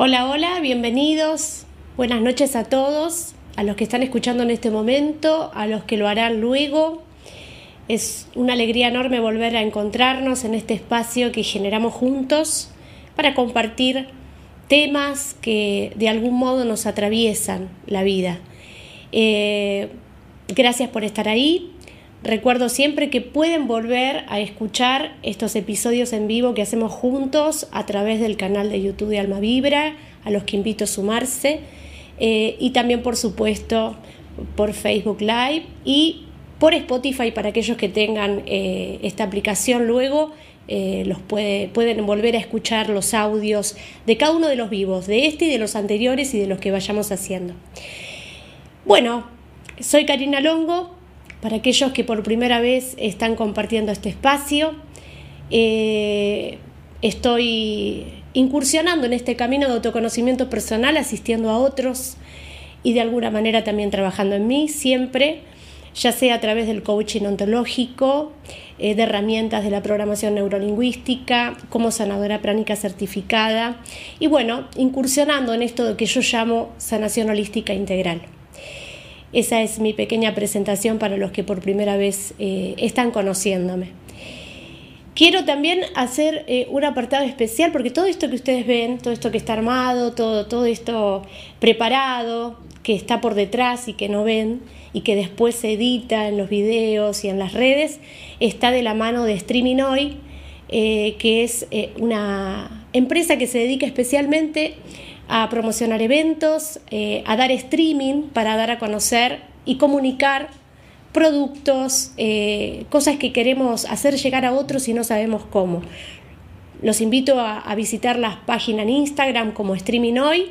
Hola, hola, bienvenidos. Buenas noches a todos, a los que están escuchando en este momento, a los que lo harán luego. Es una alegría enorme volver a encontrarnos en este espacio que generamos juntos para compartir temas que de algún modo nos atraviesan la vida. Eh, gracias por estar ahí. Recuerdo siempre que pueden volver a escuchar estos episodios en vivo que hacemos juntos a través del canal de YouTube de Alma Vibra, a los que invito a sumarse, eh, y también por supuesto por Facebook Live y por Spotify para aquellos que tengan eh, esta aplicación luego. Eh, los pueden volver a escuchar los audios de cada uno de los vivos, de este y de los anteriores y de los que vayamos haciendo. Bueno, soy Karina Longo, para aquellos que por primera vez están compartiendo este espacio. Eh, estoy incursionando en este camino de autoconocimiento personal, asistiendo a otros y de alguna manera también trabajando en mí, siempre, ya sea a través del coaching ontológico, eh, de herramientas de la programación neurolingüística, como sanadora pránica certificada y bueno, incursionando en esto que yo llamo sanación holística integral. Esa es mi pequeña presentación para los que por primera vez eh, están conociéndome. Quiero también hacer eh, un apartado especial porque todo esto que ustedes ven, todo esto que está armado, todo, todo esto preparado, que está por detrás y que no ven y que después se edita en los videos y en las redes, está de la mano de Streaming Hoy, eh, que es una empresa que se dedica especialmente a promocionar eventos, eh, a dar streaming para dar a conocer y comunicar productos, eh, cosas que queremos hacer llegar a otros y no sabemos cómo. Los invito a, visitar las páginas en Instagram como Streaming Hoy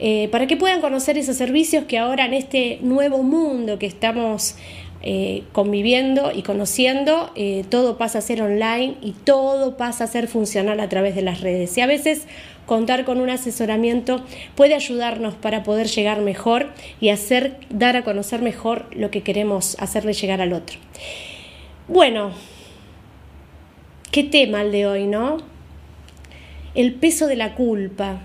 eh, para que puedan conocer esos servicios que ahora en este nuevo mundo que estamos conviviendo y conociendo, todo pasa a ser online y todo pasa a ser funcional a través de las redes. Y a veces contar con un asesoramiento puede ayudarnos para poder llegar mejor y hacer, dar a conocer mejor lo que queremos hacerle llegar al otro. Bueno, qué tema el de hoy, ¿no? El peso de la culpa.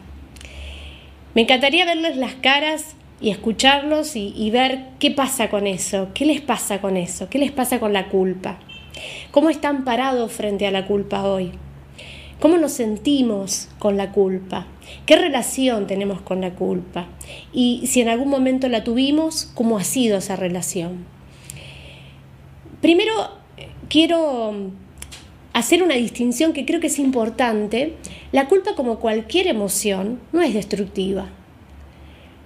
Me encantaría verles las caras y escucharlos y, y, ver qué pasa con eso, qué les pasa con eso, qué les pasa con la culpa, cómo están parados frente a la culpa hoy. ¿Cómo nos sentimos con la culpa? ¿Qué relación tenemos con la culpa? Y si en algún momento la tuvimos, ¿cómo ha sido esa relación? Primero, quiero hacer una distinción que creo que es importante. La culpa, como cualquier emoción, no es destructiva.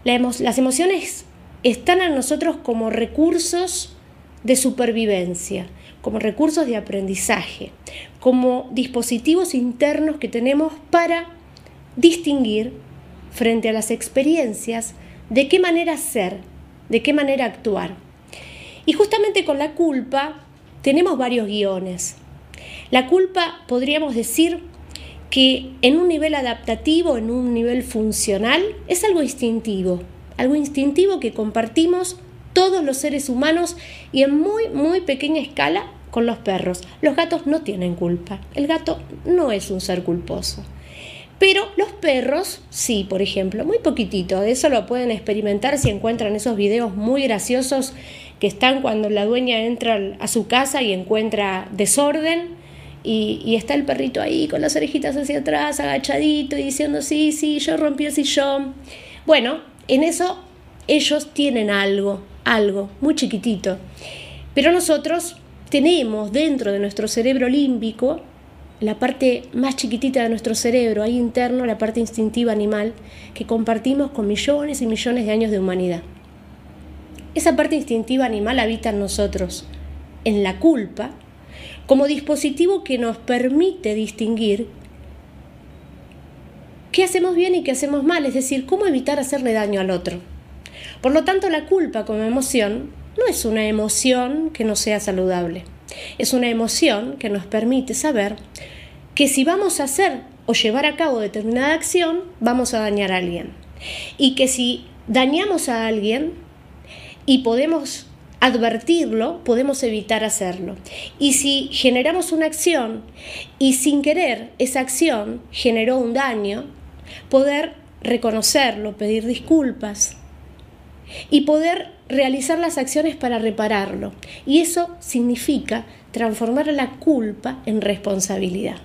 Las emociones están en nosotros como recursos de supervivencia como recursos de aprendizaje, como dispositivos internos que tenemos para distinguir frente a las experiencias de qué manera ser, de qué manera actuar. Y justamente con la culpa tenemos varios guiones. La culpa podríamos decir que en un nivel adaptativo, en un nivel funcional, es algo instintivo, algo instintivo que compartimos todos los seres humanos y en muy, muy pequeña escala con los perros. Los gatos no tienen culpa. El gato no es un ser culposo. Pero los perros, sí, por ejemplo, muy poquitito. Eso lo pueden experimentar si encuentran esos videos muy graciosos que están cuando la dueña entra a su casa y encuentra desorden y, está el perrito ahí con las orejitas hacia atrás, agachadito y diciendo, sí, sí, yo rompí el sillón. Bueno, en eso ellos tienen algo, algo muy chiquitito. Pero nosotros tenemos dentro de nuestro cerebro límbico, la parte más chiquitita de nuestro cerebro, ahí interno, la parte instintiva animal, que compartimos con millones y millones de años de humanidad. Esa parte instintiva animal habita en nosotros, en la culpa, como dispositivo que nos permite distinguir qué hacemos bien y qué hacemos mal, es decir, cómo evitar hacerle daño al otro. Por lo tanto, la culpa como emoción no es una emoción que no sea saludable. Es una emoción que nos permite saber que si vamos a hacer o llevar a cabo determinada acción, vamos a dañar a alguien. Y que si dañamos a alguien y podemos advertirlo, podemos evitar hacerlo. Y si generamos una acción y sin querer esa acción generó un daño, poder reconocerlo, pedir disculpas y poder realizar las acciones para repararlo. Y eso significa transformar la culpa en responsabilidad.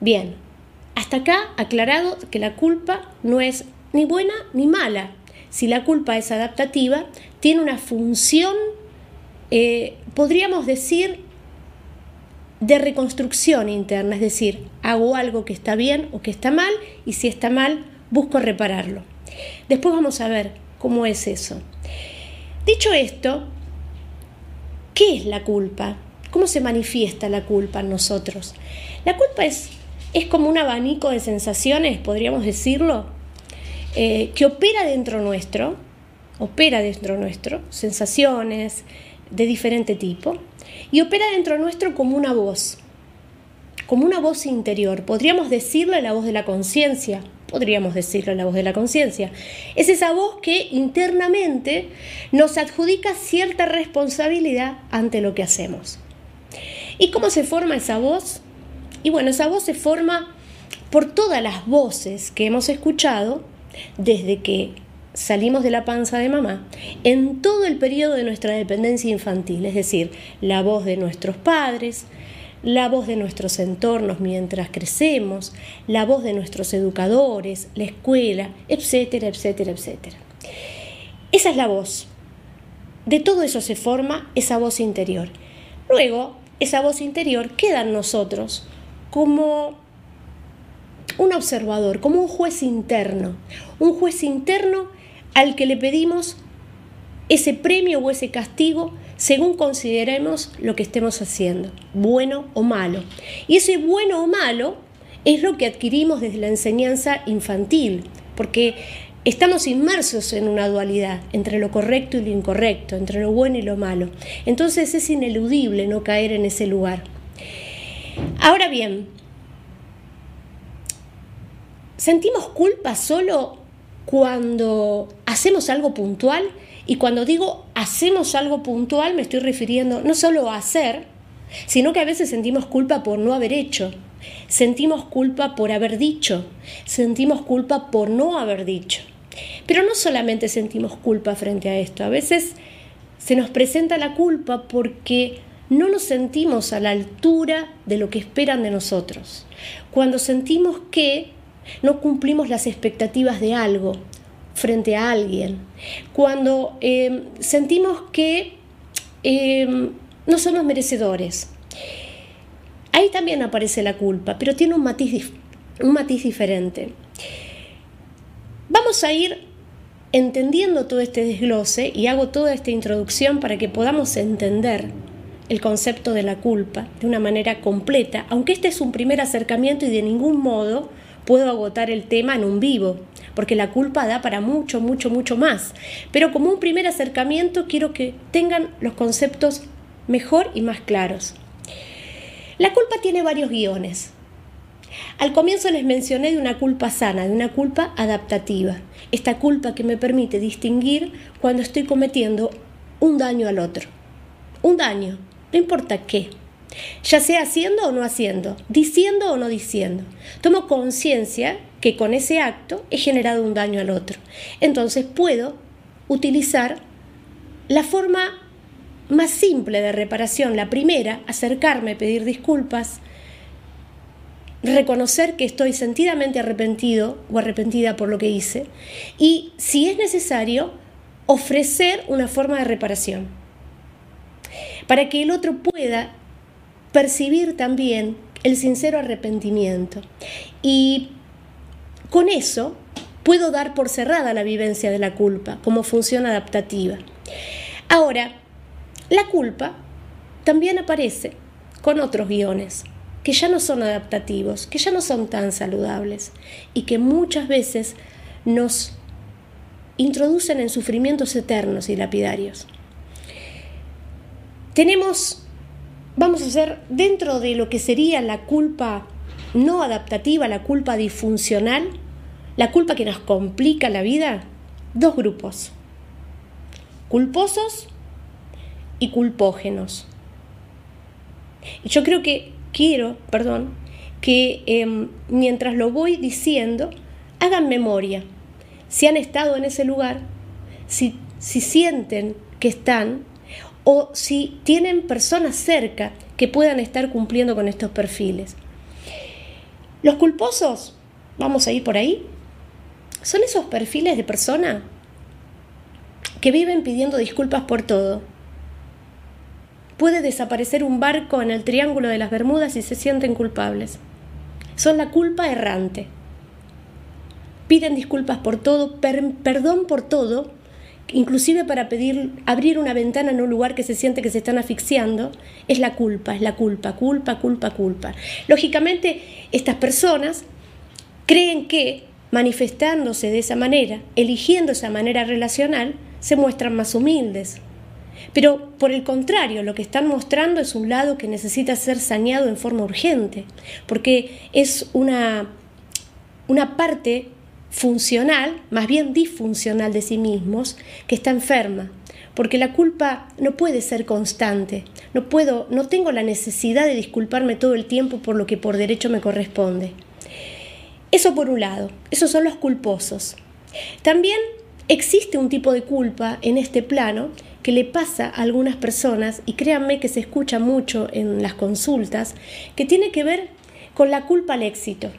Bien, hasta acá aclarado que la culpa no es ni buena ni mala. Si la culpa es adaptativa, tiene una función, eh, podríamos decir, de reconstrucción interna, es decir, hago algo que está bien o que está mal y si está mal, busco repararlo. Después vamos a ver cómo es eso. Dicho esto, ¿qué es la culpa? ¿Cómo se manifiesta la culpa en nosotros? La culpa es, es como un abanico de sensaciones, podríamos decirlo, eh, que opera dentro nuestro, opera dentro nuestro, sensaciones de diferente tipo, y opera dentro nuestro como una voz, como una voz interior. Podríamos decirle la voz de la conciencia, podríamos decirle la voz de la conciencia. Es esa voz que internamente nos adjudica cierta responsabilidad ante lo que hacemos. ¿Y cómo se forma esa voz? Y bueno, esa voz se forma por todas las voces que hemos escuchado desde que salimos de la panza de mamá en todo el periodo de nuestra dependencia infantil, es decir, la voz de nuestros padres, la voz de nuestros entornos mientras crecemos, la voz de nuestros educadores, la escuela, etcétera, etcétera, etcétera. Esa es la voz. De todo eso se forma esa voz interior. Luego, esa voz interior queda en nosotros como un observador, como un juez interno, un juez interno al que le pedimos ese premio o ese castigo según consideremos lo que estemos haciendo, bueno o malo. Y ese bueno o malo es lo que adquirimos desde la enseñanza infantil, porque estamos inmersos en una dualidad entre lo correcto y lo incorrecto, entre lo bueno y lo malo. Entonces es ineludible no caer en ese lugar. Ahora bien, sentimos culpa solo cuando hacemos algo puntual y cuando digo hacemos algo puntual me estoy refiriendo no solo a hacer, sino que a veces sentimos culpa por no haber hecho, sentimos culpa por haber dicho, sentimos culpa por no haber dicho. Pero no solamente sentimos culpa frente a esto, a veces se nos presenta la culpa porque no nos sentimos a la altura de lo que esperan de nosotros. Cuando sentimos que no cumplimos las expectativas de algo frente a alguien, cuando em, sentimos que em, no somos merecedores. Ahí también aparece la culpa, pero tiene un matiz, un matiz diferente. Vamos a ir entendiendo todo este desglose y hago toda esta introducción para que podamos entender el concepto de la culpa de una manera completa, aunque este es un primer acercamiento y de ningún modo puedo agotar el tema en un vivo, porque la culpa da para mucho, mucho, mucho más. Pero como un primer acercamiento quiero que tengan los conceptos mejor y más claros. La culpa tiene varios guiones. Al comienzo les mencioné de una culpa sana, de una culpa adaptativa. Esta culpa que me permite distinguir cuando estoy cometiendo un daño al otro. Un daño, no importa qué ya sea haciendo o no haciendo, diciendo o no diciendo. Tomo conciencia que con ese acto he generado un daño al otro. Entonces puedo utilizar la forma más simple de reparación, la primera, acercarme, pedir disculpas, reconocer que estoy sentidamente arrepentido o arrepentida por lo que hice y, si es necesario, ofrecer una forma de reparación para que el otro pueda percibir también el sincero arrepentimiento. Y con eso puedo dar por cerrada la vivencia de la culpa como función adaptativa. Ahora, la culpa también aparece con otros guiones que ya no son adaptativos, que ya no son tan saludables y que muchas veces nos introducen en sufrimientos eternos y lapidarios. Tenemos vamos a hacer dentro de lo que sería la culpa no adaptativa, la culpa disfuncional, la culpa que nos complica la vida, dos grupos, culposos y culpógenos. Y yo creo que quiero, perdón, que em, mientras lo voy diciendo, hagan memoria. Si han estado en ese lugar, si, si sienten que están o si tienen personas cerca que puedan estar cumpliendo con estos perfiles. Los culposos, vamos a ir por ahí, son esos perfiles de persona que viven pidiendo disculpas por todo. Puede desaparecer un barco en el Triángulo de las Bermudas y se sienten culpables. Son la culpa errante. Piden disculpas por todo, perdón por todo, inclusive para pedir abrir una ventana en un lugar que se siente que se están asfixiando, es la culpa, es la culpa, culpa, culpa, culpa. Lógicamente, estas personas creen que manifestándose de esa manera, eligiendo esa manera relacional, se muestran más humildes. Pero por el contrario, lo que están mostrando es un lado que necesita ser saneado en forma urgente, porque es una, una parte funcional, más bien disfuncional de sí mismos, que está enferma, porque la culpa no puede ser constante. No puedo, no tengo la necesidad de disculparme todo el tiempo por lo que por derecho me corresponde. Eso por un lado, esos son los culposos. También existe un tipo de culpa en este plano que le pasa a algunas personas, y créanme que se escucha mucho en las consultas, que tiene que ver con la culpa al éxito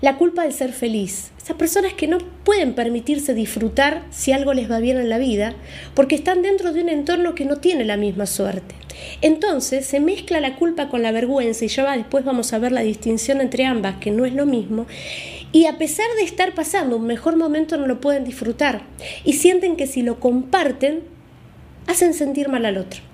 la culpa de ser feliz. Esas personas que no pueden permitirse disfrutar si algo les va bien en la vida, porque están dentro de un entorno que no tiene la misma suerte. Entonces se mezcla la culpa con la vergüenza y ya después vamos a ver la distinción entre ambas, que no es lo mismo. Y a pesar de estar pasando un mejor momento no lo pueden disfrutar y sienten que si lo comparten, hacen sentir mal al otro.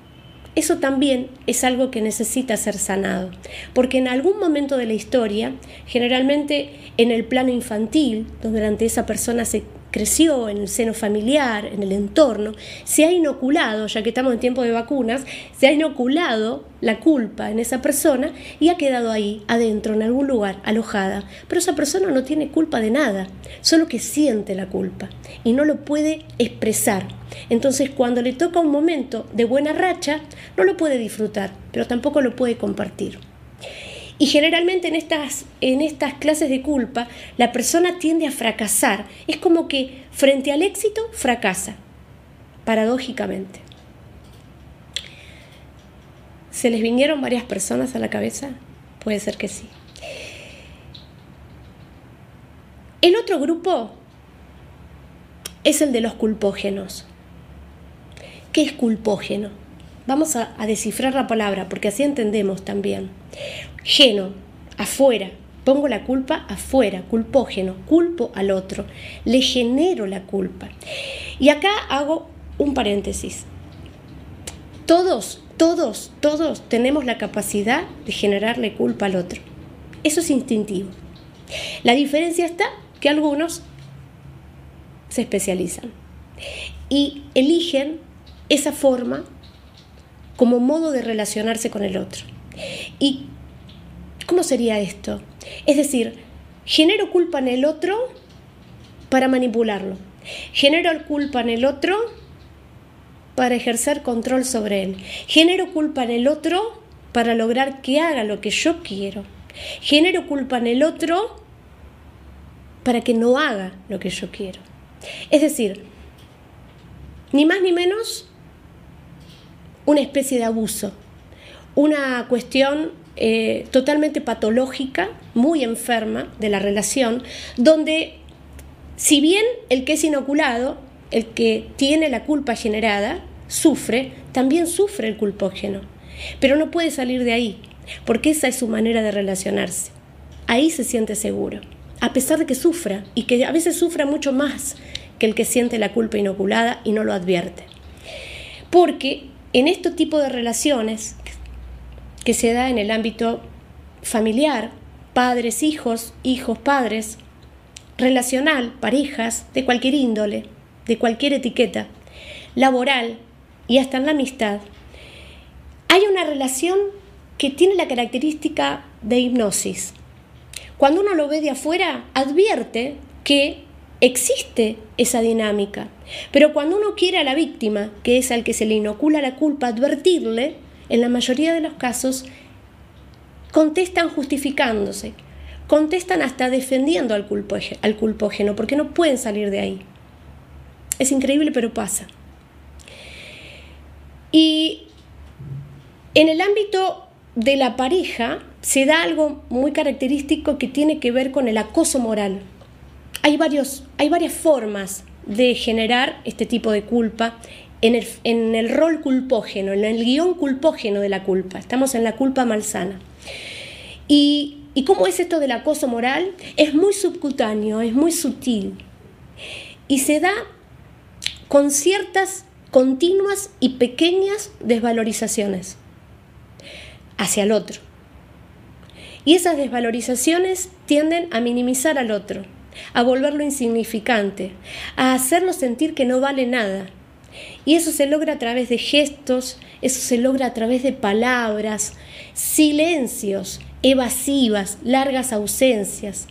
Eso también es algo que necesita ser sanado, porque en algún momento de la historia, generalmente en el plano infantil, donde esa persona se creció en el seno familiar, en el entorno, se ha inoculado, ya que estamos en tiempo de vacunas, se ha inoculado la culpa en esa persona y ha quedado ahí, adentro, en algún lugar, alojada. Pero esa persona no tiene culpa de nada, solo que siente la culpa y no lo puede expresar. Entonces cuando le toca un momento de buena racha, no lo puede disfrutar, pero tampoco lo puede compartir. Y generalmente en estas, en estas clases de culpa la persona tiende a fracasar. Es como que frente al éxito fracasa, paradójicamente. ¿Se les vinieron varias personas a la cabeza? Puede ser que sí. El otro grupo es el de los culpógenos. ¿Qué es culpógeno? Vamos a, descifrar la palabra porque así entendemos también. Geno, afuera. Pongo la culpa afuera, culpógeno, culpo al otro, le genero la culpa. Y acá hago un paréntesis. Todos, todos, todos tenemos la capacidad de generarle culpa al otro. Eso es instintivo. La diferencia está que algunos se especializan y eligen esa forma como modo de relacionarse con el otro. Y ¿Cómo sería esto? Es decir, genero culpa en el otro para manipularlo. Genero culpa en el otro para ejercer control sobre él. Genero culpa en el otro para lograr que haga lo que yo quiero. Genero culpa en el otro para que no haga lo que yo quiero. Es decir, ni más ni menos una especie de abuso, una cuestión eh, totalmente patológica, muy enferma de la relación, donde si bien el que es inoculado, el que tiene la culpa generada, sufre, también sufre el culpógeno, pero no puede salir de ahí, porque esa es su manera de relacionarse. Ahí se siente seguro, a pesar de que sufra, y que a veces sufra mucho más que el que siente la culpa inoculada y no lo advierte. Porque en este tipo de relaciones, que se da en el ámbito familiar, padres, hijos, hijos, padres, relacional, parejas, de cualquier índole, de cualquier etiqueta, laboral y hasta en la amistad, hay una relación que tiene la característica de hipnosis. Cuando uno lo ve de afuera, advierte que existe esa dinámica, pero cuando uno quiere a la víctima, que es al que se le inocula la culpa, advertirle, en la mayoría de los casos, contestan justificándose, contestan hasta defendiendo al, al culpógeno, porque no pueden salir de ahí. Es increíble, pero pasa. Y en el ámbito de la pareja se da algo muy característico que tiene que ver con el acoso moral. Hay, varios, hay varias formas de generar este tipo de culpa en el, en el rol culpógeno, en el guion culpógeno de la culpa. Estamos en la culpa malsana. Y, ¿Y cómo es esto del acoso moral? Es muy subcutáneo, es muy sutil. Y se da con ciertas continuas y pequeñas desvalorizaciones hacia el otro. Y esas desvalorizaciones tienden a minimizar al otro, a volverlo insignificante, a hacerlo sentir que no vale nada. Y eso se logra a través de gestos, eso se logra a través de palabras, silencios, evasivas, largas ausencias,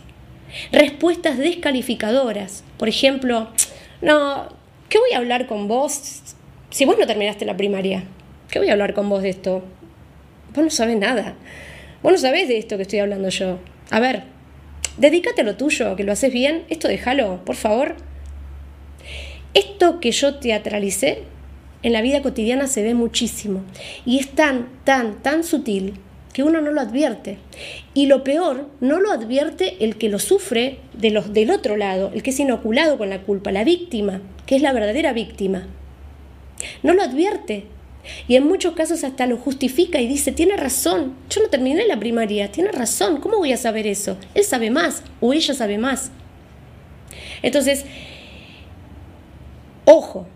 respuestas descalificadoras. Por ejemplo, no, ¿qué voy a hablar con vos si vos no terminaste la primaria? ¿Qué voy a hablar con vos de esto? Vos no sabés nada. Vos no sabés de esto que estoy hablando yo. A ver, dedícate a lo tuyo, que lo haces bien. Esto déjalo, por favor. Esto que yo teatralicé en la vida cotidiana se ve muchísimo. Y es tan, tan, tan sutil que uno no lo advierte. Y lo peor, no lo advierte el que lo sufre de los, del otro lado, el que es inoculado con la culpa, la víctima, que es la verdadera víctima. No lo advierte. Y en muchos casos hasta lo justifica y dice, tiene razón, yo no terminé la primaria, tiene razón, ¿cómo voy a saber eso? Él sabe más o ella sabe más. Entonces, ojo,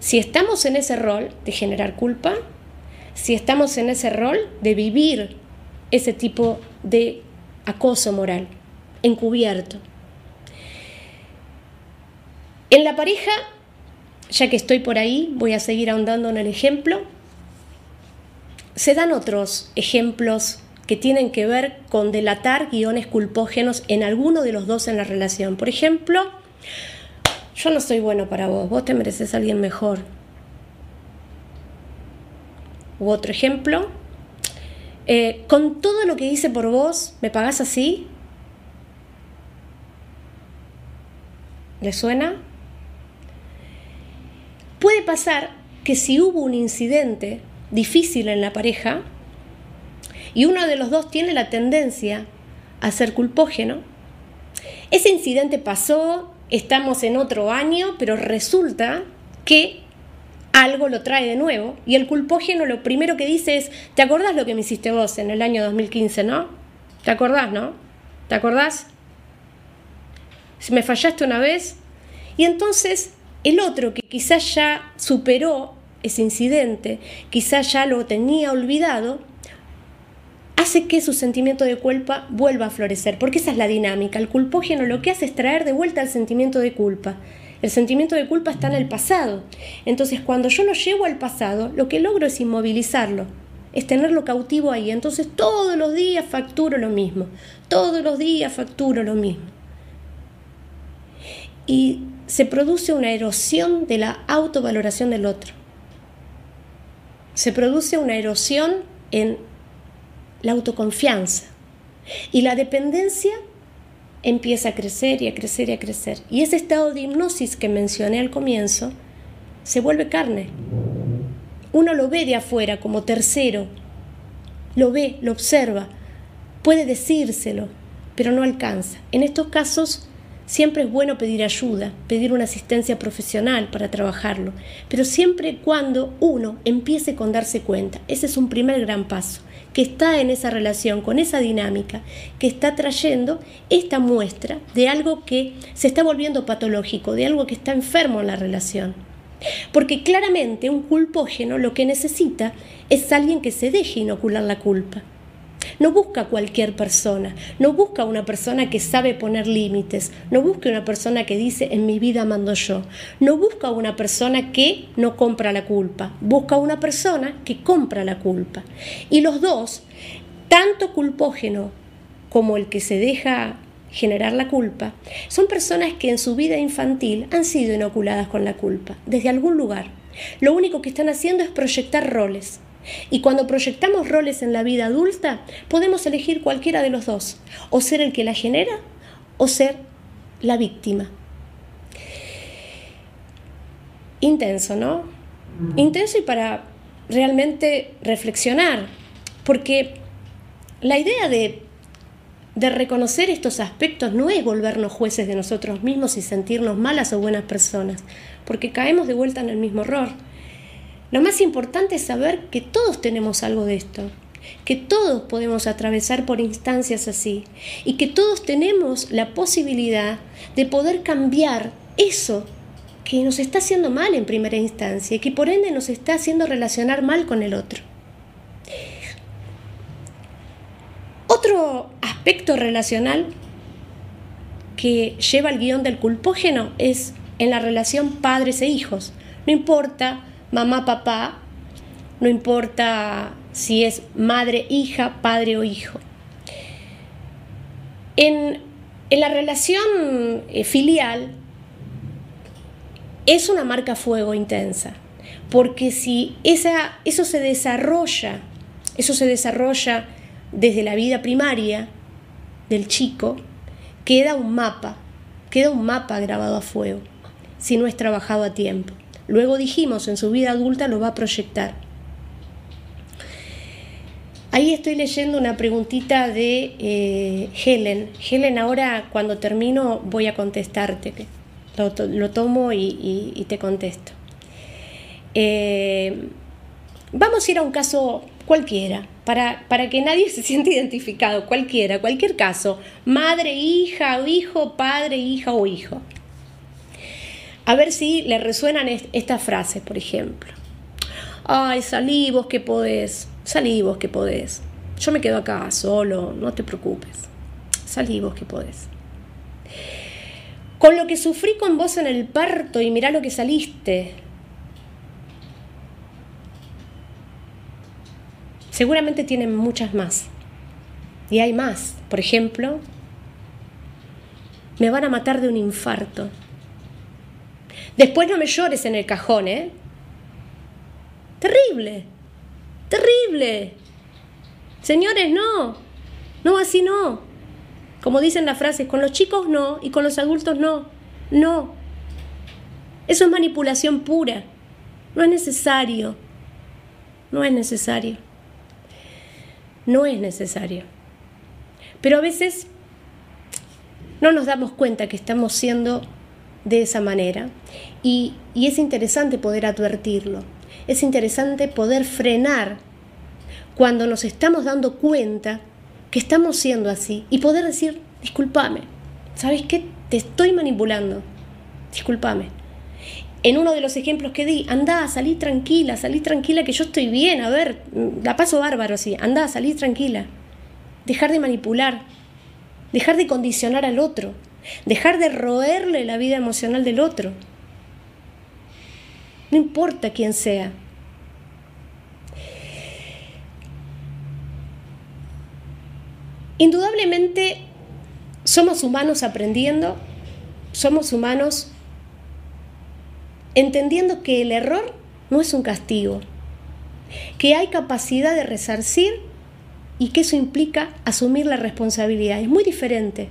si estamos en ese rol de generar culpa, si estamos en ese rol de vivir ese tipo de acoso moral encubierto. En la pareja ya que estoy por ahí, voy a seguir ahondando en el ejemplo. Se dan otros ejemplos que tienen que ver con delatar guiones culpógenos en alguno de los dos en la relación. Por ejemplo, yo no soy bueno para vos, vos te mereces a alguien mejor. U otro ejemplo, eh, con todo lo que hice por vos, ¿me pagás así? ¿Le suena? Puede pasar que si hubo un incidente difícil en la pareja y uno de los dos tiene la tendencia a ser culpógeno, ese incidente pasó, estamos en otro año, pero resulta que algo lo trae de nuevo y el culpógeno lo primero que dice es, ¿te acordás lo que me hiciste vos en el año 2015, no? ¿Te acordás, no? ¿Te acordás? Si me fallaste una vez. Y entonces el otro que quizás ya superó ese incidente, quizás ya lo tenía olvidado, hace que su sentimiento de culpa vuelva a florecer, porque esa es la dinámica. El culpógeno lo que hace es traer de vuelta el sentimiento de culpa. El sentimiento de culpa está en el pasado. Entonces, cuando yo lo llevo al pasado, lo que logro es inmovilizarlo, es tenerlo cautivo ahí. Entonces, todos los días facturo lo mismo. Todos los días facturo lo mismo. Y se produce una erosión de la autovaloración del otro. Se produce una erosión en la autoconfianza. Y la dependencia empieza a crecer y a crecer y a crecer. Y ese estado de hipnosis que mencioné al comienzo se vuelve carne. Uno lo ve de afuera como tercero, lo ve, lo observa, puede decírselo, pero no alcanza. En estos casos Siempre es bueno pedir ayuda, pedir una asistencia profesional para trabajarlo, pero siempre cuando uno empiece con darse cuenta. Ese es un primer gran paso, que está en esa relación, con esa dinámica, que está trayendo esta muestra de algo que se está volviendo patológico, de algo que está enfermo en la relación. Porque claramente un culpógeno lo que necesita es alguien que se deje inocular la culpa no busca cualquier persona, no busca una persona que sabe poner límites, no busca una persona que dice en mi vida mando yo, no busca una persona que no compra la culpa, busca una persona que compra la culpa. Y los dos, tanto culpógeno como el que se deja generar la culpa, son personas que en su vida infantil han sido inoculadas con la culpa, desde algún lugar. Lo único que están haciendo es proyectar roles Y cuando proyectamos roles en la vida adulta, podemos elegir cualquiera de los dos, o ser el que la genera o ser la víctima. Intenso, ¿no? Intenso y para realmente reflexionar, porque la idea de, de reconocer estos aspectos no es volvernos jueces de nosotros mismos y sentirnos malas o buenas personas, porque caemos de vuelta en el mismo error. Lo más importante es saber que todos tenemos algo de esto, que todos podemos atravesar por instancias así y que todos tenemos la posibilidad de poder cambiar eso que nos está haciendo mal en primera instancia y que por ende nos está haciendo relacionar mal con el otro. Otro aspecto relacional que lleva el guion del culpógeno es en la relación padres e hijos. No importa mamá, papá, no importa si es madre, hija, padre o hijo. En, la relación eh, filial es una marca fuego intensa, porque si esa, eso se desarrolla, eso se desarrolla desde la vida primaria del chico, queda un mapa, queda un mapa grabado a fuego, si no es trabajado a tiempo. Luego dijimos, en su vida adulta lo va a proyectar. Ahí estoy leyendo una preguntita de eh, Helen. Helen, ahora cuando termino voy a contestarte. Lo, tomo y, te contesto. Eh, vamos a ir a un caso cualquiera, para, para, que nadie se sienta identificado, cualquiera, cualquier caso. Madre, hija, o hijo, padre, hija o hijo. A ver si le resuenan estas frases, por ejemplo. Ay, salí vos que podés, salí vos que podés. Yo me quedo acá solo, no te preocupes. Salí vos que podés. Con lo que sufrí con vos en el parto y mirá lo que saliste. Seguramente tienen muchas más. Y hay más. Por ejemplo, me van a matar de un infarto. Después no me llores en el cajón, ¿eh? Terrible, terrible. Señores, no, no, así no. Como dicen las frases, con los chicos no y con los adultos no, no. Eso es manipulación pura. No es necesario. No es necesario. No es necesario. Pero a veces no nos damos cuenta que estamos siendo de esa manera y, es interesante poder advertirlo, es interesante poder frenar cuando nos estamos dando cuenta que estamos siendo así y poder decir, discúlpame, ¿sabes qué? Te estoy manipulando, discúlpame. En uno de los ejemplos que di, anda, salí tranquila, salí tranquila que yo estoy bien, a ver, la paso bárbaro así, anda, salí tranquila. Dejar de manipular, dejar de condicionar al otro, dejar de roerle la vida emocional del otro. No importa quién sea. Indudablemente somos humanos aprendiendo, somos humanos entendiendo que el error no es un castigo, que hay capacidad de resarcir y que eso implica asumir la responsabilidad. Es muy diferente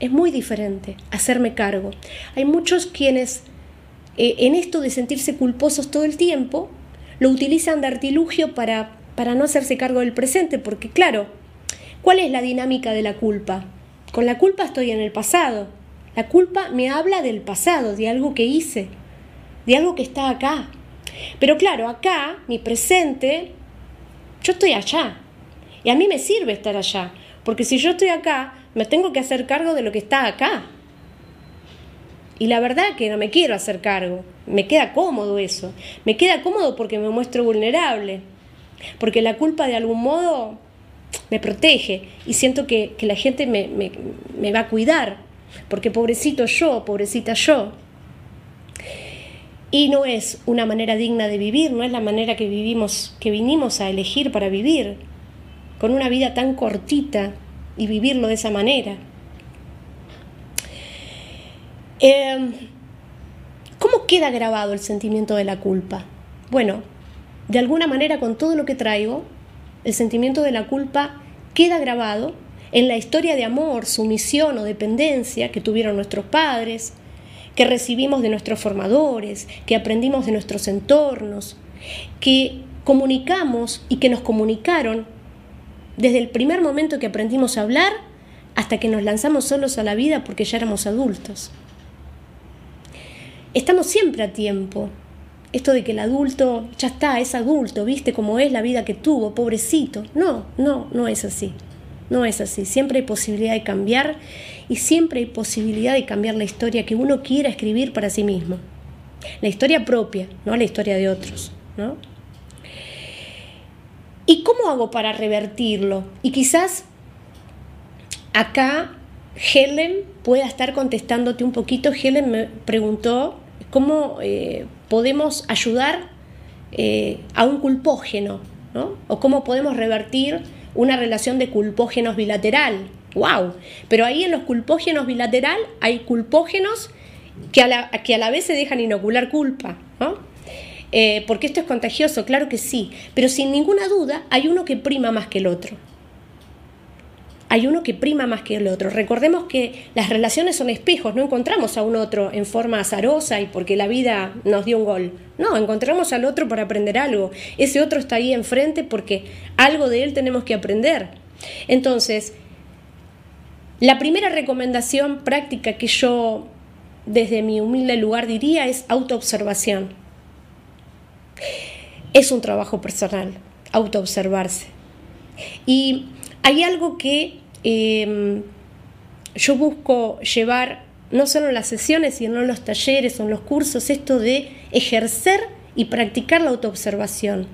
es muy diferente hacerme cargo. Hay muchos quienes eh, en esto de sentirse culposos todo el tiempo lo utilizan de artilugio para, para no hacerse cargo del presente, porque claro, ¿cuál es la dinámica de la culpa? Con la culpa estoy en el pasado. La culpa me habla del pasado, de algo que hice, de algo que está acá. Pero claro, acá, mi presente, yo estoy allá. Y a mí me sirve estar allá, porque si yo estoy acá, me tengo que hacer cargo de lo que está acá. Y la verdad que no me quiero hacer cargo. Me queda cómodo eso. Me queda cómodo porque me muestro vulnerable. Porque la culpa de algún modo me protege y siento que, la gente me, me, va a cuidar. Porque pobrecito yo, pobrecita yo. Y no es una manera digna de vivir, no es la manera que vivimos, que vinimos a elegir para vivir, con una vida tan cortita y vivirlo de esa manera. Em, ¿Cómo queda grabado el sentimiento de la culpa? Bueno, de alguna manera con todo lo que traigo, el sentimiento de la culpa queda grabado en la historia de amor, sumisión o dependencia que tuvieron nuestros padres, que recibimos de nuestros formadores, que aprendimos de nuestros entornos, que comunicamos y que nos comunicaron desde el primer momento que aprendimos a hablar hasta que nos lanzamos solos a la vida porque ya éramos adultos. Estamos siempre a tiempo. Esto de que el adulto ya está, es adulto, viste cómo es la vida que tuvo, pobrecito. No, no, no es así. No es así. Siempre hay posibilidad de cambiar y siempre hay posibilidad de cambiar la historia que uno quiera escribir para sí mismo. La historia propia, no la historia de otros. ¿no? ¿Y cómo hago para revertirlo? Y quizás acá Helen pueda estar contestándote un poquito. Helen me preguntó cómo eh, podemos ayudar eh, a un culpógeno, ¿no? O cómo podemos revertir una relación de culpógenos bilateral. ¡Wow! Pero ahí en los culpógenos bilateral hay culpógenos que a la, que a la vez se dejan inocular culpa, ¿no? Eh, porque esto es contagioso, claro que sí, pero sin ninguna duda hay uno que prima más que el otro hay uno que prima más que el otro. Recordemos que las relaciones son espejos, no encontramos a un otro en forma azarosa y porque la vida nos dio un gol. No, encontramos al otro para aprender algo. Ese otro está ahí enfrente porque algo de él tenemos que aprender. Entonces, la primera recomendación práctica que yo desde mi humilde lugar diría es autoobservación. Es un trabajo personal, autoobservarse. Y hay algo que Em, yo busco llevar, no solo en las sesiones, sino en los talleres o en los cursos, esto de ejercer y practicar la autoobservación.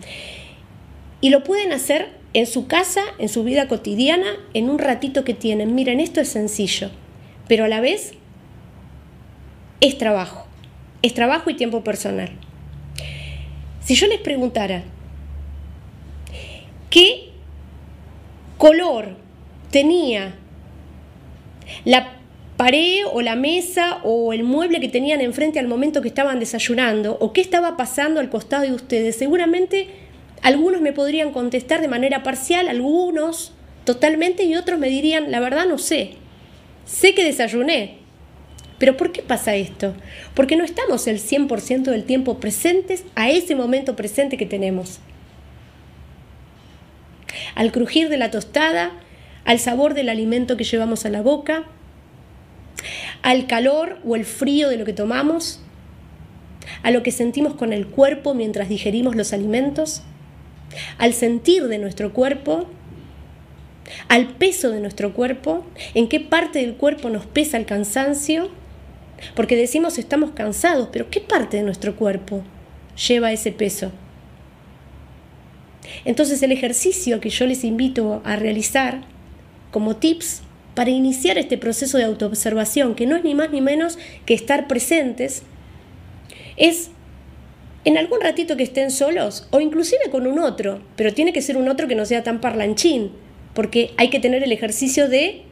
Y lo pueden hacer en su casa, en su vida cotidiana, en un ratito que tienen. Miren, esto es sencillo, pero a la vez es trabajo. Es trabajo y tiempo personal. Si yo les preguntara, ¿qué color tenía la pared o la mesa o el mueble que tenían enfrente al momento que estaban desayunando o qué estaba pasando al costado de ustedes. Seguramente algunos me podrían contestar de manera parcial, algunos totalmente y otros me dirían, la verdad no sé. Sé que desayuné. Pero ¿por qué pasa esto? Porque no estamos el 100% del tiempo presentes a ese momento presente que tenemos. Al crujir de la tostada, al sabor del alimento que llevamos a la boca, al calor o el frío de lo que tomamos, a lo que sentimos con el cuerpo mientras digerimos los alimentos, al sentir de nuestro cuerpo, al peso de nuestro cuerpo, en qué parte del cuerpo nos pesa el cansancio, porque decimos estamos cansados, pero ¿qué parte de nuestro cuerpo lleva ese peso? Entonces el ejercicio que yo les invito a realizar como tips para iniciar este proceso de autoobservación, que no es ni más ni menos que estar presentes, es en algún ratito que estén solos o inclusive con un otro, pero tiene que ser un otro que no sea tan parlanchín, porque hay que tener el ejercicio de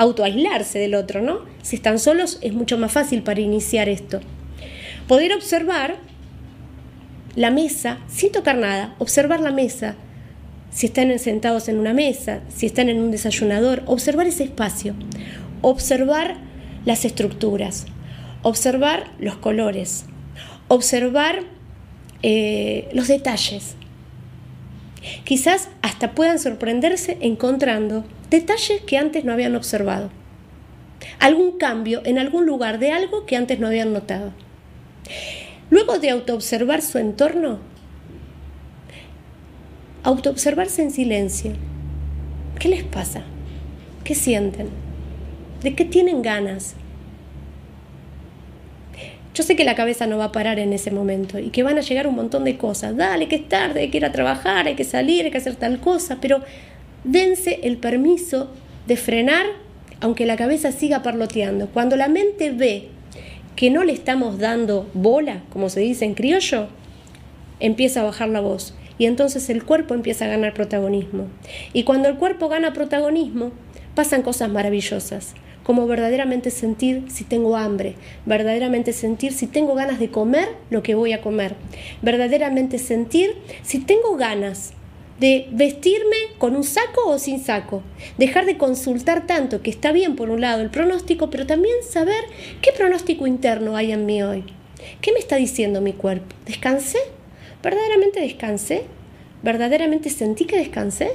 autoaislarse del otro, ¿no? Si están solos es mucho más fácil para iniciar esto. Poder observar la mesa sin tocar nada, observar la mesa, si están sentados en una mesa, si están en un desayunador, observar ese espacio, observar las estructuras, observar los colores, observar eh, los detalles. Quizás hasta puedan sorprenderse encontrando detalles que antes no habían observado. Algún cambio en algún lugar de algo que antes no habían notado. Luego de autoobservar su entorno, autoobservarse en silencio. ¿Qué les pasa? ¿Qué sienten? ¿De qué tienen ganas? Yo sé que la cabeza no va a parar en ese momento y que van a llegar un montón de cosas. Dale, que es tarde, hay que ir a trabajar, hay que salir, hay que hacer tal cosa, pero dense el permiso de frenar aunque la cabeza siga parloteando. Cuando la mente ve que no le estamos dando bola, como se dice en criollo, empieza a bajar la voz y entonces el cuerpo empieza a ganar protagonismo. Y cuando el cuerpo gana protagonismo, pasan cosas maravillosas, como verdaderamente sentir si tengo hambre, verdaderamente sentir si tengo ganas de comer lo que voy a comer, verdaderamente sentir si tengo ganas de vestirme con un saco o sin saco, dejar de consultar tanto, que está bien por un lado el pronóstico, pero también saber qué pronóstico interno hay en mí hoy. ¿Qué me está diciendo mi cuerpo? ¿Descansé? ¿Verdaderamente descansé? ¿Verdaderamente sentí que descansé?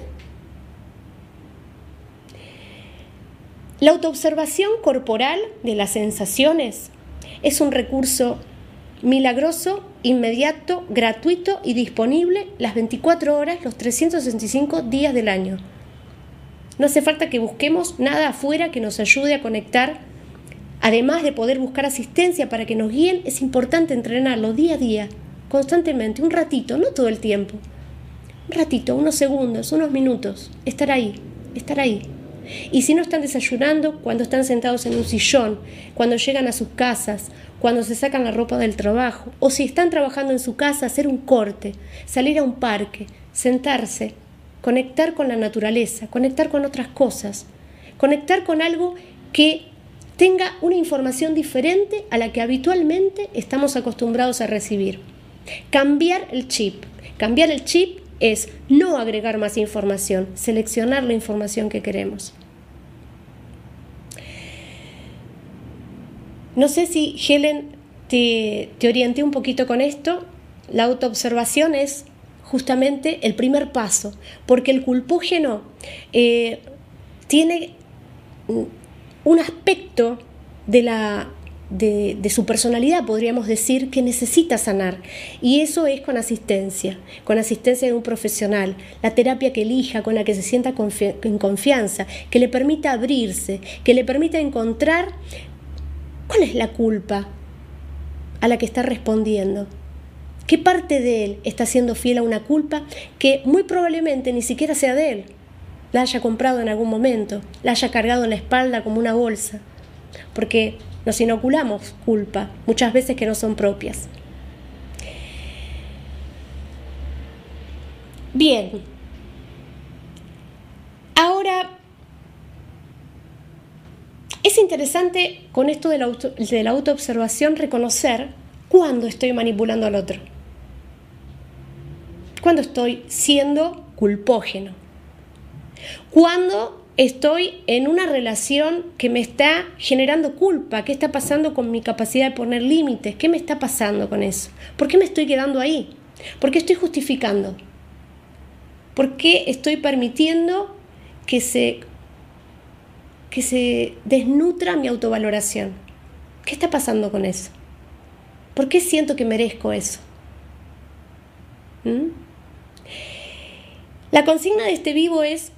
La autoobservación corporal de las sensaciones es un recurso milagroso, inmediato, gratuito y disponible las 24 horas, los 365 días del año. No hace falta que busquemos nada afuera que nos ayude a conectar. Además de poder buscar asistencia para que nos guíen, es importante entrenarlo día a día, constantemente, un ratito, no todo el tiempo. Un ratito, unos segundos, unos minutos, estar ahí, estar ahí. Y si no están desayunando, cuando están sentados en un sillón, cuando llegan a sus casas, cuando se sacan la ropa del trabajo, o si están trabajando en su casa, hacer un corte, salir a un parque, sentarse, conectar con la naturaleza, conectar con otras cosas, conectar con algo que tenga una información diferente a la que habitualmente estamos acostumbrados a recibir. Cambiar el chip. Cambiar el chip es no agregar más información, seleccionar la información que queremos. No sé si Helen te, te orienté un poquito con esto. La autoobservación es justamente el primer paso, porque el culpógeno eh, tiene un aspecto de la de, su personalidad, podríamos decir, que necesita sanar. Y eso es con asistencia, con asistencia de un profesional, la terapia que elija, con la que se sienta en confianza, que le permita abrirse, que le permita encontrar cuál es la culpa a la que está respondiendo. ¿Qué parte de él está siendo fiel a una culpa que muy probablemente ni siquiera sea de él? La haya comprado en algún momento, la haya cargado en la espalda como una bolsa. Porque nos inoculamos culpa, muchas veces que no son propias. Bien, ahora es interesante con esto de la, autoobservación reconocer cuándo estoy manipulando al otro, cuándo estoy siendo culpógeno, cuándo estoy en una relación que me está generando culpa, qué está pasando con mi capacidad de poner límites, qué me está pasando con eso, por qué me estoy quedando ahí, por qué estoy justificando, por qué estoy permitiendo que se, que se desnutra mi autovaloración, qué está pasando con eso, por qué siento que merezco eso. ¿Mm? La consigna de este vivo es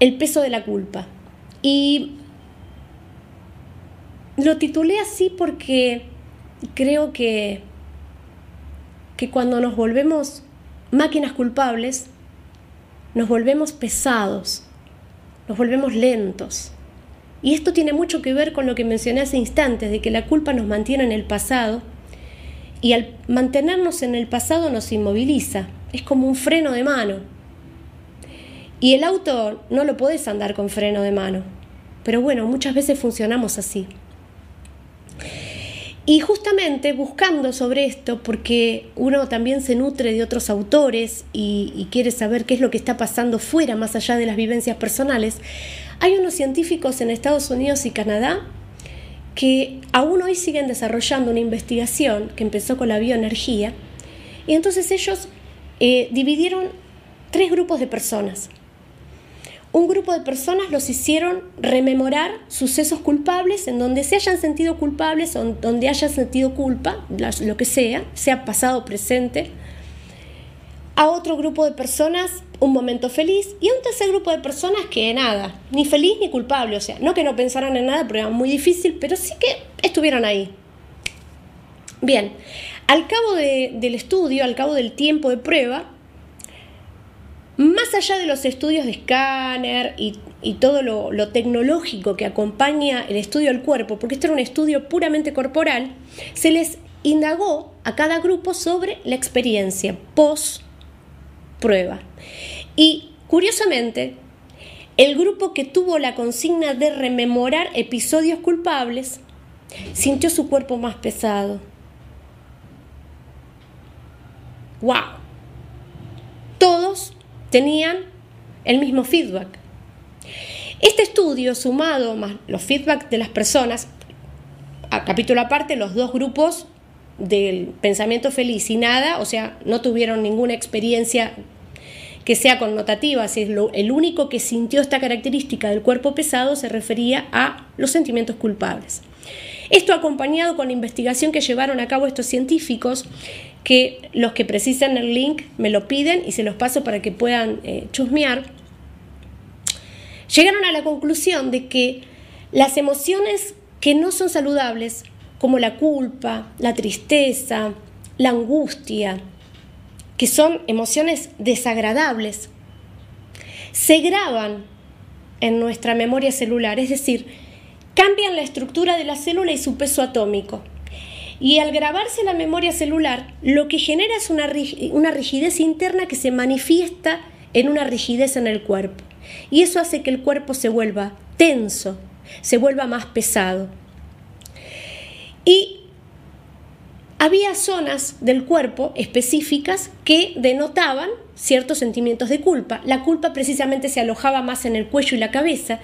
el peso de la culpa. Y lo titulé así porque creo que, que cuando nos volvemos máquinas culpables, nos volvemos pesados, nos volvemos lentos. Y esto tiene mucho que ver con lo que mencioné hace instantes, de que la culpa nos mantiene en el pasado y al mantenernos en el pasado nos inmoviliza. Es como un freno de mano. Y el auto no lo podés andar con freno de mano. Pero bueno, muchas veces funcionamos así. Y justamente buscando sobre esto, porque uno también se nutre de otros autores y, quiere saber qué es lo que está pasando fuera, más allá de las vivencias personales, hay unos científicos en Estados Unidos y Canadá que aún hoy siguen desarrollando una investigación que empezó con la bioenergía. Y entonces ellos eh, dividieron tres grupos de personas un grupo de personas los hicieron rememorar sucesos culpables en donde se hayan sentido culpables o donde hayan sentido culpa, lo que sea, sea pasado o presente. A otro grupo de personas un momento feliz y a un tercer grupo de personas que nada, ni feliz ni culpable, o sea, no que no pensaran en nada, porque era muy difícil, pero sí que estuvieron ahí. Bien, al cabo del estudio, al cabo del tiempo de prueba, más allá de los estudios de escáner y, todo lo, tecnológico que acompaña el estudio del cuerpo, porque este era un estudio puramente corporal, se les indagó a cada grupo sobre la experiencia post prueba. Y curiosamente, El grupo que tuvo la consigna de rememorar episodios culpables sintió su cuerpo más pesado. ¡Wow! Todos tenían el mismo feedback. Este estudio, sumado más los feedback de las personas, a capítulo aparte, los dos grupos del pensamiento feliz y nada, o sea, no tuvieron ninguna experiencia que sea connotativa, es el único que sintió esta característica del cuerpo pesado se refería a los sentimientos culpables. Esto acompañado con la investigación que llevaron a cabo estos científicos, que los que precisan el link me lo piden y se los paso para que puedan eh, chusmear, llegaron a la conclusión de que las emociones que no son saludables, como la culpa, la tristeza, la angustia, que son emociones desagradables, se graban en nuestra memoria celular, es decir, cambian la estructura de la célula y su peso atómico. Y al grabarse la memoria celular, lo que genera es una, una rigidez interna que se manifiesta en una rigidez en el cuerpo. Y eso hace que el cuerpo se vuelva tenso, se vuelva más pesado. Y había zonas del cuerpo específicas que denotaban ciertos sentimientos de culpa. La culpa precisamente se alojaba más en el cuello y la cabeza.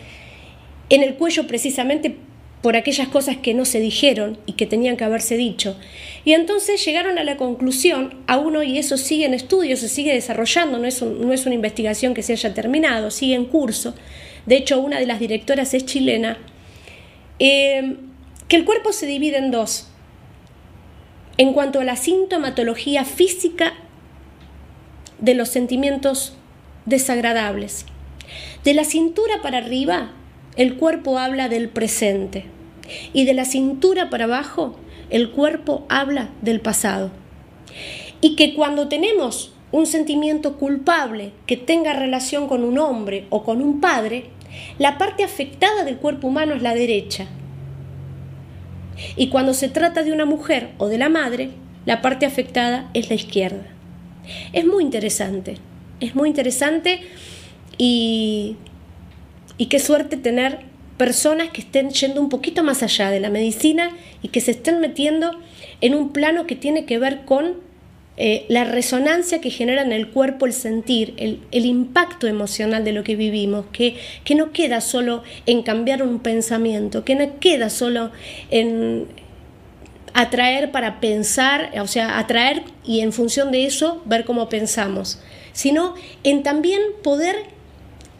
En el cuello precisamente por aquellas cosas que no se dijeron y que tenían que haberse dicho. Y entonces llegaron a la conclusión, a uno, y eso sigue en estudio, se sigue desarrollando, no es, no es una investigación que se haya terminado, sigue en curso. De hecho, una de las directoras es chilena, eh, que el cuerpo se divide en dos. En cuanto a la sintomatología física de los sentimientos desagradables. De la cintura para arriba, el cuerpo habla del presente y de la cintura para abajo el cuerpo habla del pasado. Y que cuando tenemos un sentimiento culpable que tenga relación con un hombre o con un padre, la parte afectada del cuerpo humano es la derecha. Y cuando se trata de una mujer o de la madre, la parte afectada es la izquierda. Es muy interesante, es muy interesante y y qué suerte tener personas que estén yendo un poquito más allá de la medicina y que se estén metiendo en un plano que tiene que ver con eh, la resonancia que genera en el cuerpo el sentir, el, impacto emocional de lo que vivimos, que, que no queda solo en cambiar un pensamiento, que no queda solo en atraer para pensar, o sea, atraer y en función de eso ver cómo pensamos, sino en también poder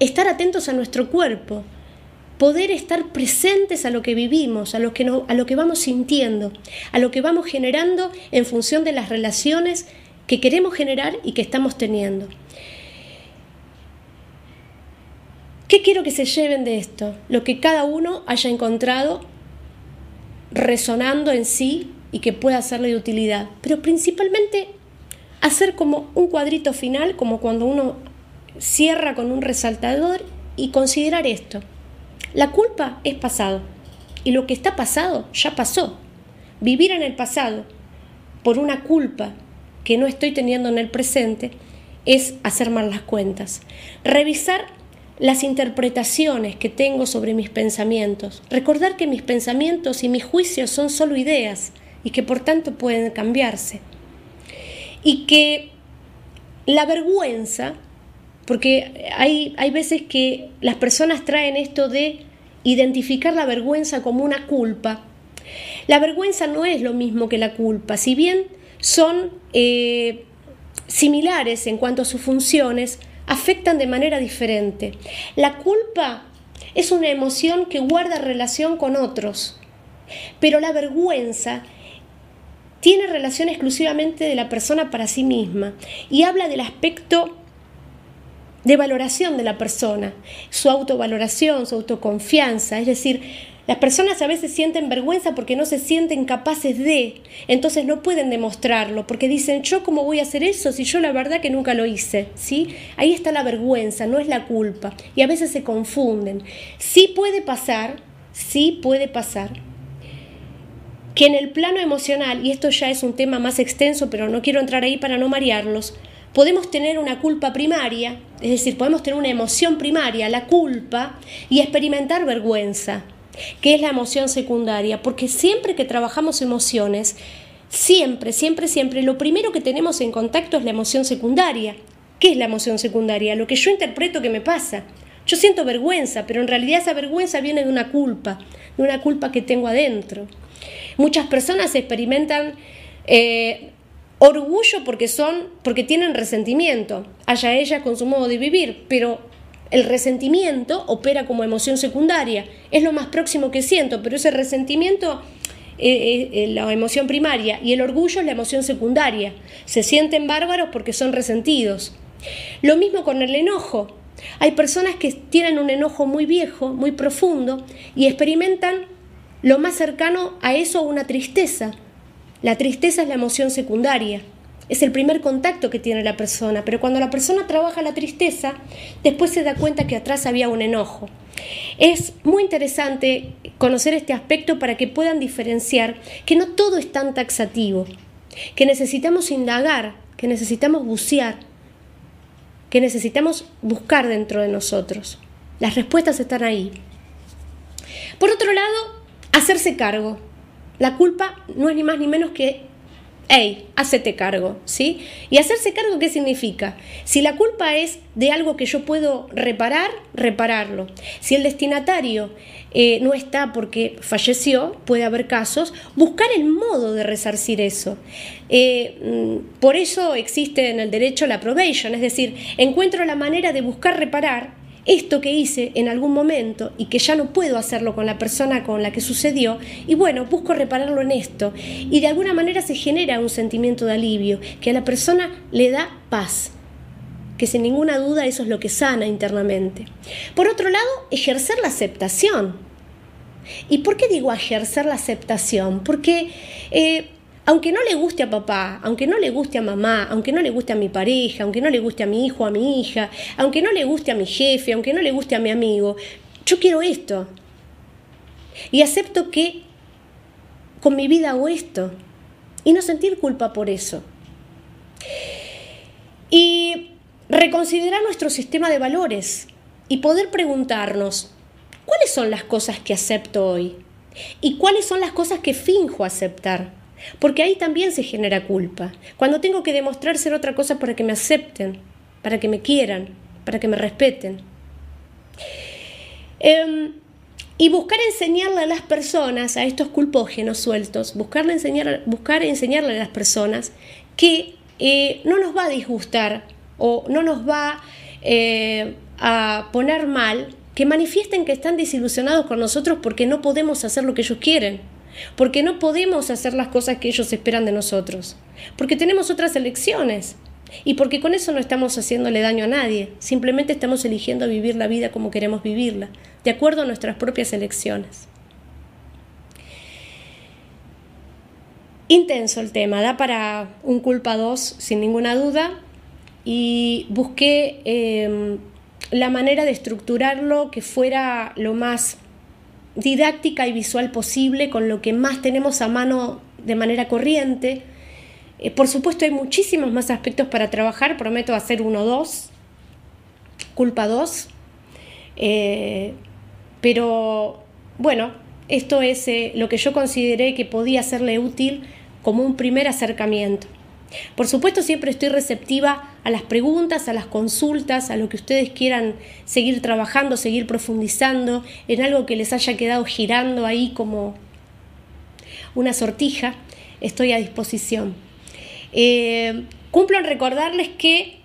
estar atentos a nuestro cuerpo, poder estar presentes a lo que vivimos, a lo que, a lo que vamos sintiendo, a lo que vamos generando en función de las relaciones que queremos generar y que estamos teniendo. ¿Qué quiero que se lleven de esto? Lo que cada uno haya encontrado resonando en sí y que pueda hacerle de utilidad, pero principalmente hacer como un cuadrito final, como cuando uno cierra con un resaltador y considerar esto. La culpa es pasado y lo que está pasado ya pasó. Vivir en el pasado por una culpa que no estoy teniendo en el presente es hacer mal las cuentas. Revisar las interpretaciones que tengo sobre mis pensamientos. Recordar que mis pensamientos y mis juicios son solo ideas y que por tanto pueden cambiarse. Y que la vergüenza porque hay, hay veces que las personas traen esto de identificar la vergüenza como una culpa. La vergüenza no es lo mismo que la culpa, si bien son eh, similares en cuanto a sus funciones, afectan de manera diferente. La culpa es una emoción que guarda relación con otros, pero la vergüenza tiene relación exclusivamente de la persona para sí misma y habla del aspecto de valoración de la persona, su autovaloración, su autoconfianza. Es decir, las personas a veces sienten vergüenza porque no se sienten capaces de, entonces no pueden demostrarlo, porque dicen, yo cómo voy a hacer eso si yo la verdad que nunca lo hice, ¿sí? Ahí está la vergüenza, no es la culpa, y a veces se confunden. Sí puede pasar, sí puede pasar, que en el plano emocional, y esto ya es un tema más extenso, pero no quiero entrar ahí para no marearlos, podemos tener una culpa primaria, es decir, podemos tener una emoción primaria, la culpa, y experimentar vergüenza, que es la emoción secundaria, porque siempre que trabajamos emociones, siempre, siempre, siempre, lo primero que tenemos en contacto es la emoción secundaria. ¿Qué es la emoción secundaria? Lo que yo interpreto que me pasa. Yo siento vergüenza, pero en realidad esa vergüenza viene de una culpa, de una culpa que tengo adentro. Muchas personas experimentan eh, orgullo porque son, porque tienen resentimiento, haya ellas con su modo de vivir, pero el resentimiento opera como emoción secundaria, es lo más próximo que siento, pero ese resentimiento es eh, la emoción primaria y el orgullo es la emoción secundaria. Se sienten bárbaros porque son resentidos. Lo mismo con el enojo. Hay personas que tienen un enojo muy viejo, muy profundo, y experimentan lo más cercano a eso una tristeza. La tristeza es la emoción secundaria. Es el primer contacto que tiene la persona, pero cuando la persona trabaja la tristeza, después se da cuenta que atrás había un enojo. Es muy interesante conocer este aspecto para que puedan diferenciar que no todo es tan taxativo, que necesitamos indagar, que necesitamos bucear, que necesitamos buscar dentro de nosotros. Las respuestas están ahí. Por otro lado, hacerse cargo. La culpa no es ni más ni menos que hey, hacete cargo, ¿sí? Y hacerse cargo, ¿qué significa? Si la culpa es de algo que yo puedo reparar, repararlo. Si el destinatario eh, no está porque falleció, puede haber casos, buscar el modo de resarcir eso. Eh, mm, por eso existe en el derecho la probation, es decir, encuentro la manera de buscar reparar esto que hice en algún momento y que ya no puedo hacerlo con la persona con la que sucedió, y bueno, busco repararlo en esto. Y de alguna manera se genera un sentimiento de alivio que a la persona le da paz que sin ninguna duda eso es lo que sana internamente. Por otro lado, ejercer la aceptación. ¿Y por qué digo ejercer la aceptación? Porque eh, aunque no le guste a papá, aunque no le guste a mamá, aunque no le guste a mi pareja, aunque no le guste a mi hijo, a mi hija, aunque no le guste a mi jefe, aunque no le guste a mi amigo, yo quiero esto. Y acepto que con mi vida hago esto. Y no sentir culpa por eso. Y reconsiderar nuestro sistema de valores y poder preguntarnos, ¿cuáles son las cosas que acepto hoy? ¿Y cuáles son las cosas que finjo aceptar? Porque ahí también se genera culpa. Cuando tengo que demostrar ser otra cosa para que me acepten, para que me quieran, para que me respeten. Em, y buscar enseñarle a las personas, a estos culpógenos sueltos, buscarle enseñar, buscar enseñarle a las personas que eh, no nos va a disgustar o no nos va eh, a poner mal que manifiesten que están desilusionados con nosotros porque no podemos hacer lo que ellos quieren porque no podemos hacer las cosas que ellos esperan de nosotros, porque tenemos otras elecciones. Y porque con eso no estamos haciéndole daño a nadie, simplemente estamos eligiendo vivir la vida como queremos vivirla, de acuerdo a nuestras propias elecciones. Intenso el tema, da para un culpa 2 sin ninguna duda. Y busqué em, la manera de estructurarlo que fuera lo más didáctica y visual posible, con lo que más tenemos a mano de manera corriente. Eh, por supuesto hay muchísimos más aspectos para trabajar, prometo hacer uno o dos, culpa dos, eh, pero bueno, esto es eh, lo que yo consideré que podía serle útil como un primer acercamiento. Por supuesto, siempre estoy receptiva a las preguntas, a las consultas, a lo que ustedes quieran seguir trabajando, seguir profundizando en algo que les haya quedado girando ahí como una sortija. Estoy a disposición. Eh, cumplo en recordarles que,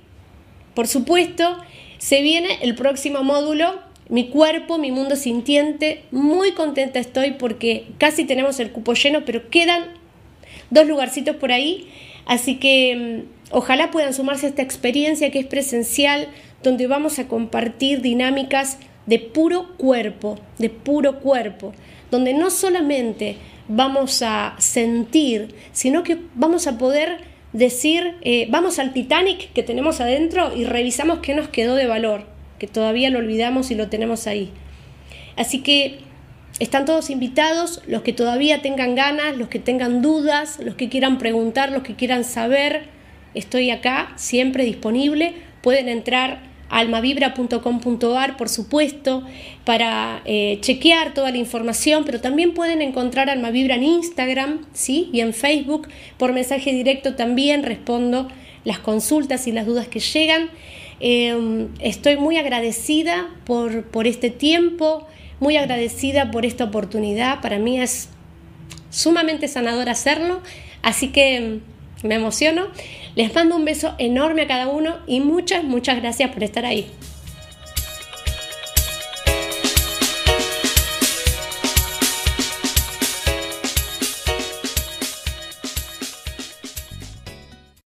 por supuesto, se viene el próximo módulo mi cuerpo, mi mundo sintiente. Muy contenta estoy porque casi tenemos el cupo lleno, pero quedan dos lugarcitos por ahí. Así que mm, ojalá puedan sumarse a esta experiencia que es presencial, donde vamos a compartir dinámicas de puro cuerpo, de puro cuerpo, donde no solamente vamos a sentir, sino que vamos a poder decir, eh, vamos al Titanic que tenemos adentro y revisamos qué nos quedó de valor, que todavía lo olvidamos y lo tenemos ahí. Así que están todos invitados, los que todavía tengan ganas, los que tengan dudas, los que quieran preguntar, los que quieran saber. estoy acá siempre disponible. Pueden entrar a almavibra.com.ar, por supuesto, para eh, chequear toda la información, pero también pueden encontrar Almavibra en Instagram ¿sí? y en Facebook. Por mensaje directo también respondo las consultas y las dudas que llegan. Em, estoy muy agradecida por, por este tiempo, muy agradecida por esta oportunidad. Para mí es sumamente sanador hacerlo, así que me emociono. Les mando un beso enorme a cada uno y muchas, muchas gracias por estar ahí.